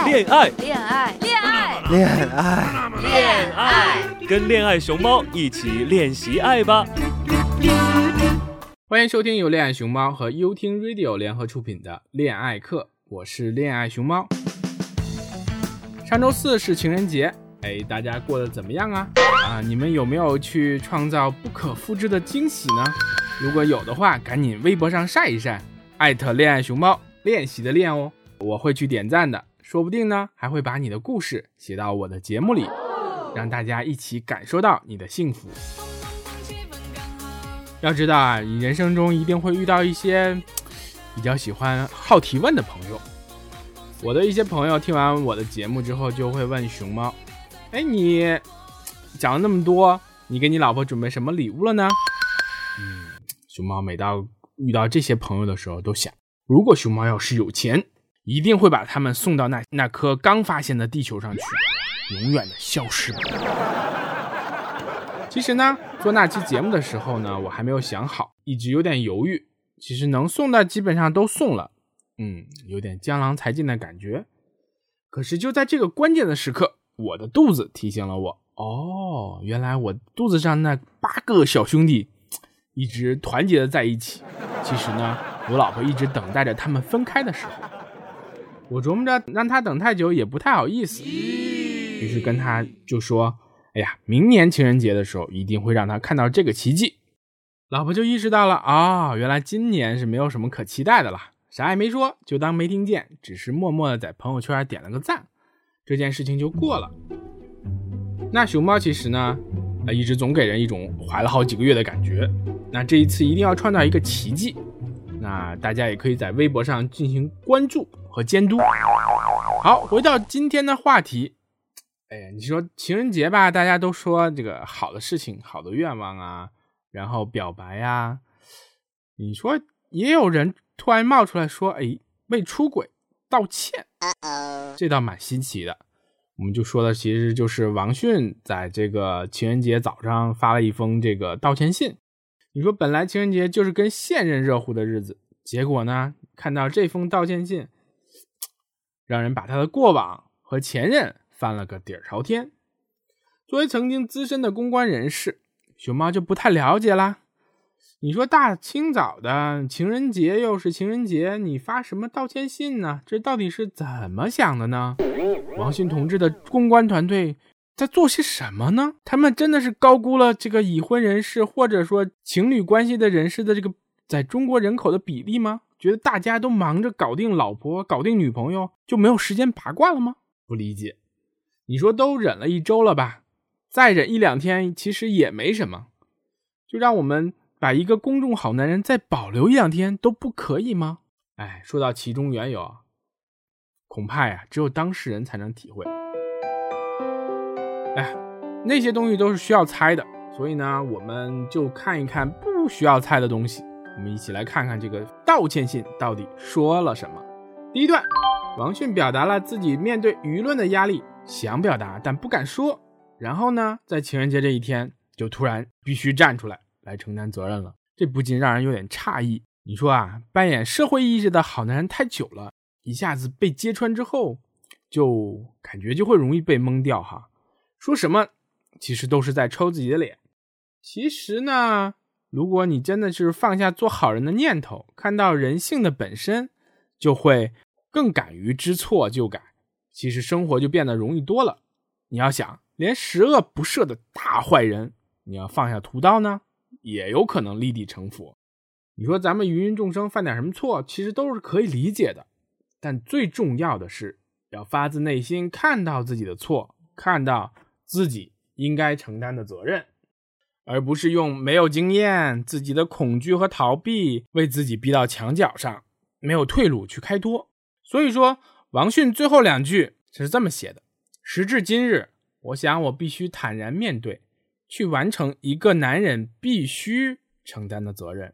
爱，恋爱，恋爱，恋爱，恋爱，恋爱，跟恋爱熊猫一起练习爱吧！欢迎收听由恋爱熊猫和优听 Radio 联合出品的《恋爱课》，我是恋爱熊猫。上周四是情人节，哎，大家过得怎么样啊？啊，你们有没有去创造不可复制的惊喜呢？如果有的话，赶紧微博上晒一晒，艾特恋爱熊猫，练习的练哦，我会去点赞的，说不定呢还会把你的故事写到我的节目里，让大家一起感受到你的幸福。要知道啊，你人生中一定会遇到一些比较喜欢好提问的朋友。我的一些朋友听完我的节目之后，就会问熊猫：“哎，你讲了那么多，你给你老婆准备什么礼物了呢？”嗯，熊猫每到遇到这些朋友的时候，都想：如果熊猫要是有钱，一定会把他们送到那那颗刚发现的地球上去，永远的消失吧。其实呢，做那期节目的时候呢，我还没有想好，一直有点犹豫。其实能送的基本上都送了，嗯，有点江郎才尽的感觉。可是就在这个关键的时刻，我的肚子提醒了我，哦，原来我肚子上那八个小兄弟一直团结的在一起。其实呢，我老婆一直等待着他们分开的时候。我琢磨着让他等太久也不太好意思，于是跟他就说。哎呀，明年情人节的时候一定会让他看到这个奇迹。老婆就意识到了啊，原来今年是没有什么可期待的了，啥也没说，就当没听见，只是默默的在朋友圈点了个赞，这件事情就过了。那熊猫其实呢，呃，一直总给人一种怀了好几个月的感觉。那这一次一定要创造一个奇迹。那大家也可以在微博上进行关注和监督。好，回到今天的话题。哎，你说情人节吧，大家都说这个好的事情、好的愿望啊，然后表白呀。你说也有人突然冒出来说，哎，为出轨道歉，这倒蛮新奇的。我们就说的其实就是王迅在这个情人节早上发了一封这个道歉信。你说本来情人节就是跟现任热乎的日子，结果呢，看到这封道歉信，让人把他的过往和前任。翻了个底儿朝天。作为曾经资深的公关人士，熊猫就不太了解啦。你说大清早的情人节又是情人节，你发什么道歉信呢？这到底是怎么想的呢？王迅同志的公关团队在做些什么呢？他们真的是高估了这个已婚人士或者说情侣关系的人士的这个在中国人口的比例吗？觉得大家都忙着搞定老婆、搞定女朋友，就没有时间八卦了吗？不理解。你说都忍了一周了吧，再忍一两天其实也没什么，就让我们把一个公众好男人再保留一两天都不可以吗？哎，说到其中缘由，恐怕呀只有当事人才能体会。哎，那些东西都是需要猜的，所以呢，我们就看一看不需要猜的东西。我们一起来看看这个道歉信到底说了什么。第一段，王迅表达了自己面对舆论的压力。想表达但不敢说，然后呢，在情人节这一天就突然必须站出来来承担责任了，这不禁让人有点诧异。你说啊，扮演社会意识的好男人太久了，一下子被揭穿之后，就感觉就会容易被蒙掉哈。说什么其实都是在抽自己的脸。其实呢，如果你真的是放下做好人的念头，看到人性的本身，就会更敢于知错就改。其实生活就变得容易多了。你要想，连十恶不赦的大坏人，你要放下屠刀呢，也有可能立地成佛。你说咱们芸芸众生犯点什么错，其实都是可以理解的。但最重要的是，要发自内心看到自己的错，看到自己应该承担的责任，而不是用没有经验、自己的恐惧和逃避，为自己逼到墙角上，没有退路去开脱。所以说。王迅最后两句是这么写的：“时至今日，我想我必须坦然面对，去完成一个男人必须承担的责任。”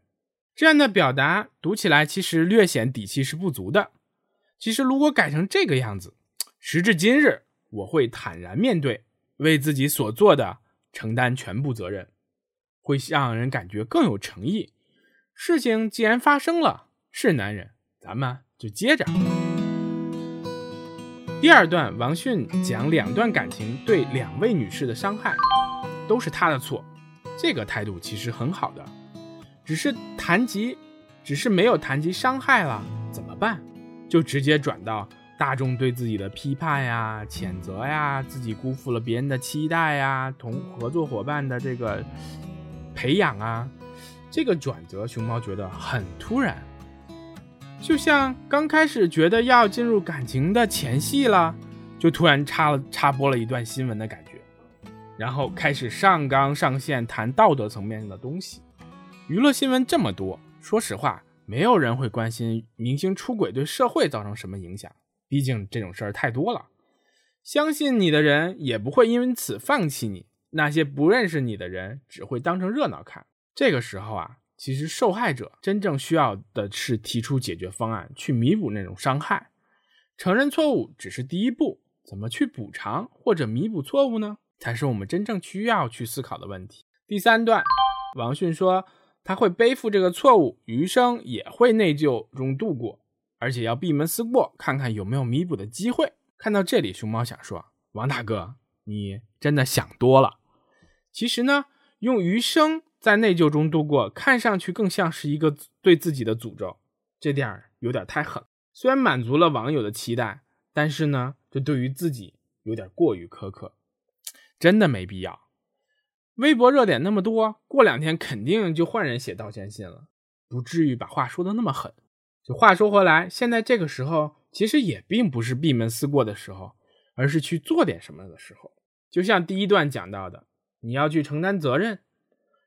这样的表达读起来其实略显底气是不足的。其实如果改成这个样子：“时至今日，我会坦然面对，为自己所做的承担全部责任”，会让人感觉更有诚意。事情既然发生了，是男人，咱们就接着。第二段，王迅讲两段感情对两位女士的伤害，都是他的错，这个态度其实很好的，只是谈及，只是没有谈及伤害了怎么办？就直接转到大众对自己的批判呀、谴责呀，自己辜负了别人的期待呀，同合作伙伴的这个培养啊，这个转折，熊猫觉得很突然。就像刚开始觉得要进入感情的前戏了，就突然插了插播了一段新闻的感觉，然后开始上纲上线谈道德层面的东西。娱乐新闻这么多，说实话，没有人会关心明星出轨对社会造成什么影响，毕竟这种事儿太多了。相信你的人也不会因此放弃你，那些不认识你的人只会当成热闹看。这个时候啊。其实受害者真正需要的是提出解决方案，去弥补那种伤害。承认错误只是第一步，怎么去补偿或者弥补错误呢？才是我们真正需要去思考的问题。第三段，王迅说他会背负这个错误，余生也会内疚中度过，而且要闭门思过，看看有没有弥补的机会。看到这里，熊猫想说，王大哥，你真的想多了。其实呢，用余生。在内疚中度过，看上去更像是一个对自己的诅咒，这点儿有点太狠。虽然满足了网友的期待，但是呢，这对于自己有点过于苛刻，真的没必要。微博热点那么多，过两天肯定就换人写道歉信了，不至于把话说的那么狠。就话说回来，现在这个时候其实也并不是闭门思过的时候，而是去做点什么的时候。就像第一段讲到的，你要去承担责任。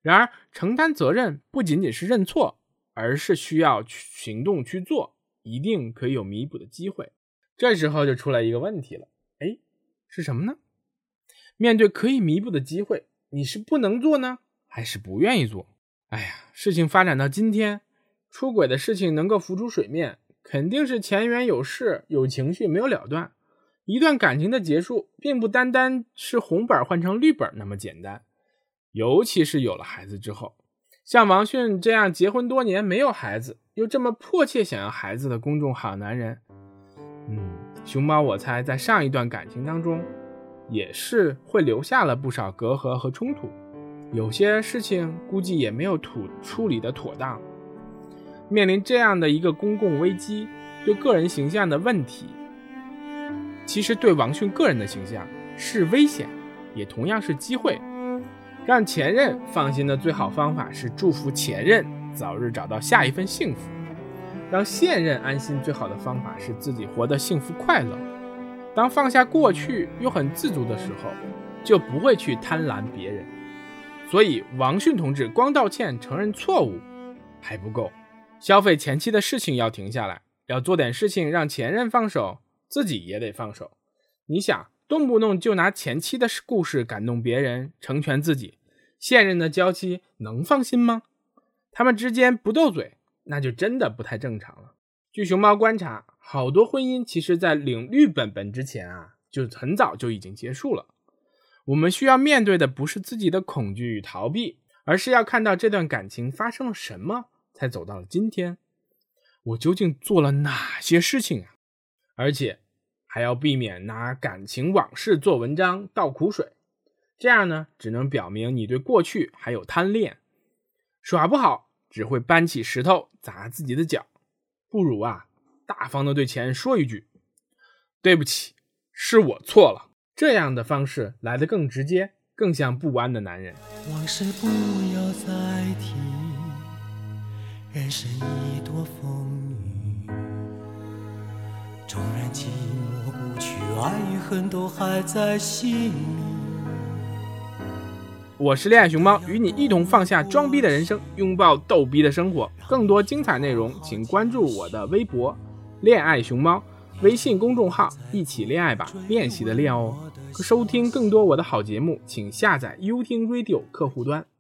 然而，承担责任不仅仅是认错，而是需要去行动去做，一定可以有弥补的机会。这时候就出来一个问题了，哎，是什么呢？面对可以弥补的机会，你是不能做呢，还是不愿意做？哎呀，事情发展到今天，出轨的事情能够浮出水面，肯定是前缘有事、有情绪没有了断。一段感情的结束，并不单单是红本换成绿本那么简单。尤其是有了孩子之后，像王迅这样结婚多年没有孩子，又这么迫切想要孩子的公众好男人，嗯，熊猫我猜在上一段感情当中，也是会留下了不少隔阂和冲突，有些事情估计也没有处处理的妥当。面临这样的一个公共危机，对个人形象的问题，其实对王迅个人的形象是危险，也同样是机会。让前任放心的最好方法是祝福前任早日找到下一份幸福；让现任安心最好的方法是自己活得幸福快乐。当放下过去又很自足的时候，就不会去贪婪别人。所以，王迅同志光道歉承认错误还不够，消费前妻的事情要停下来，要做点事情让前任放手，自己也得放手。你想，动不动就拿前妻的故事感动别人，成全自己。现任的娇妻能放心吗？他们之间不斗嘴，那就真的不太正常了。据熊猫观察，好多婚姻其实在领绿本本之前啊，就很早就已经结束了。我们需要面对的不是自己的恐惧与逃避，而是要看到这段感情发生了什么，才走到了今天。我究竟做了哪些事情啊？而且还要避免拿感情往事做文章，倒苦水。这样呢，只能表明你对过去还有贪恋，耍不好只会搬起石头砸自己的脚。不如啊，大方的对前任说一句：“对不起，是我错了。”这样的方式来的更直接，更像不安的男人。往事不要再提，人生已多风雨，纵然寂寞不去，爱与恨都还在心里。我是恋爱熊猫，与你一同放下装逼的人生，拥抱逗逼的生活。更多精彩内容，请关注我的微博“恋爱熊猫”微信公众号，一起恋爱吧，练习的练哦。收听更多我的好节目，请下载优听 Radio 客户端。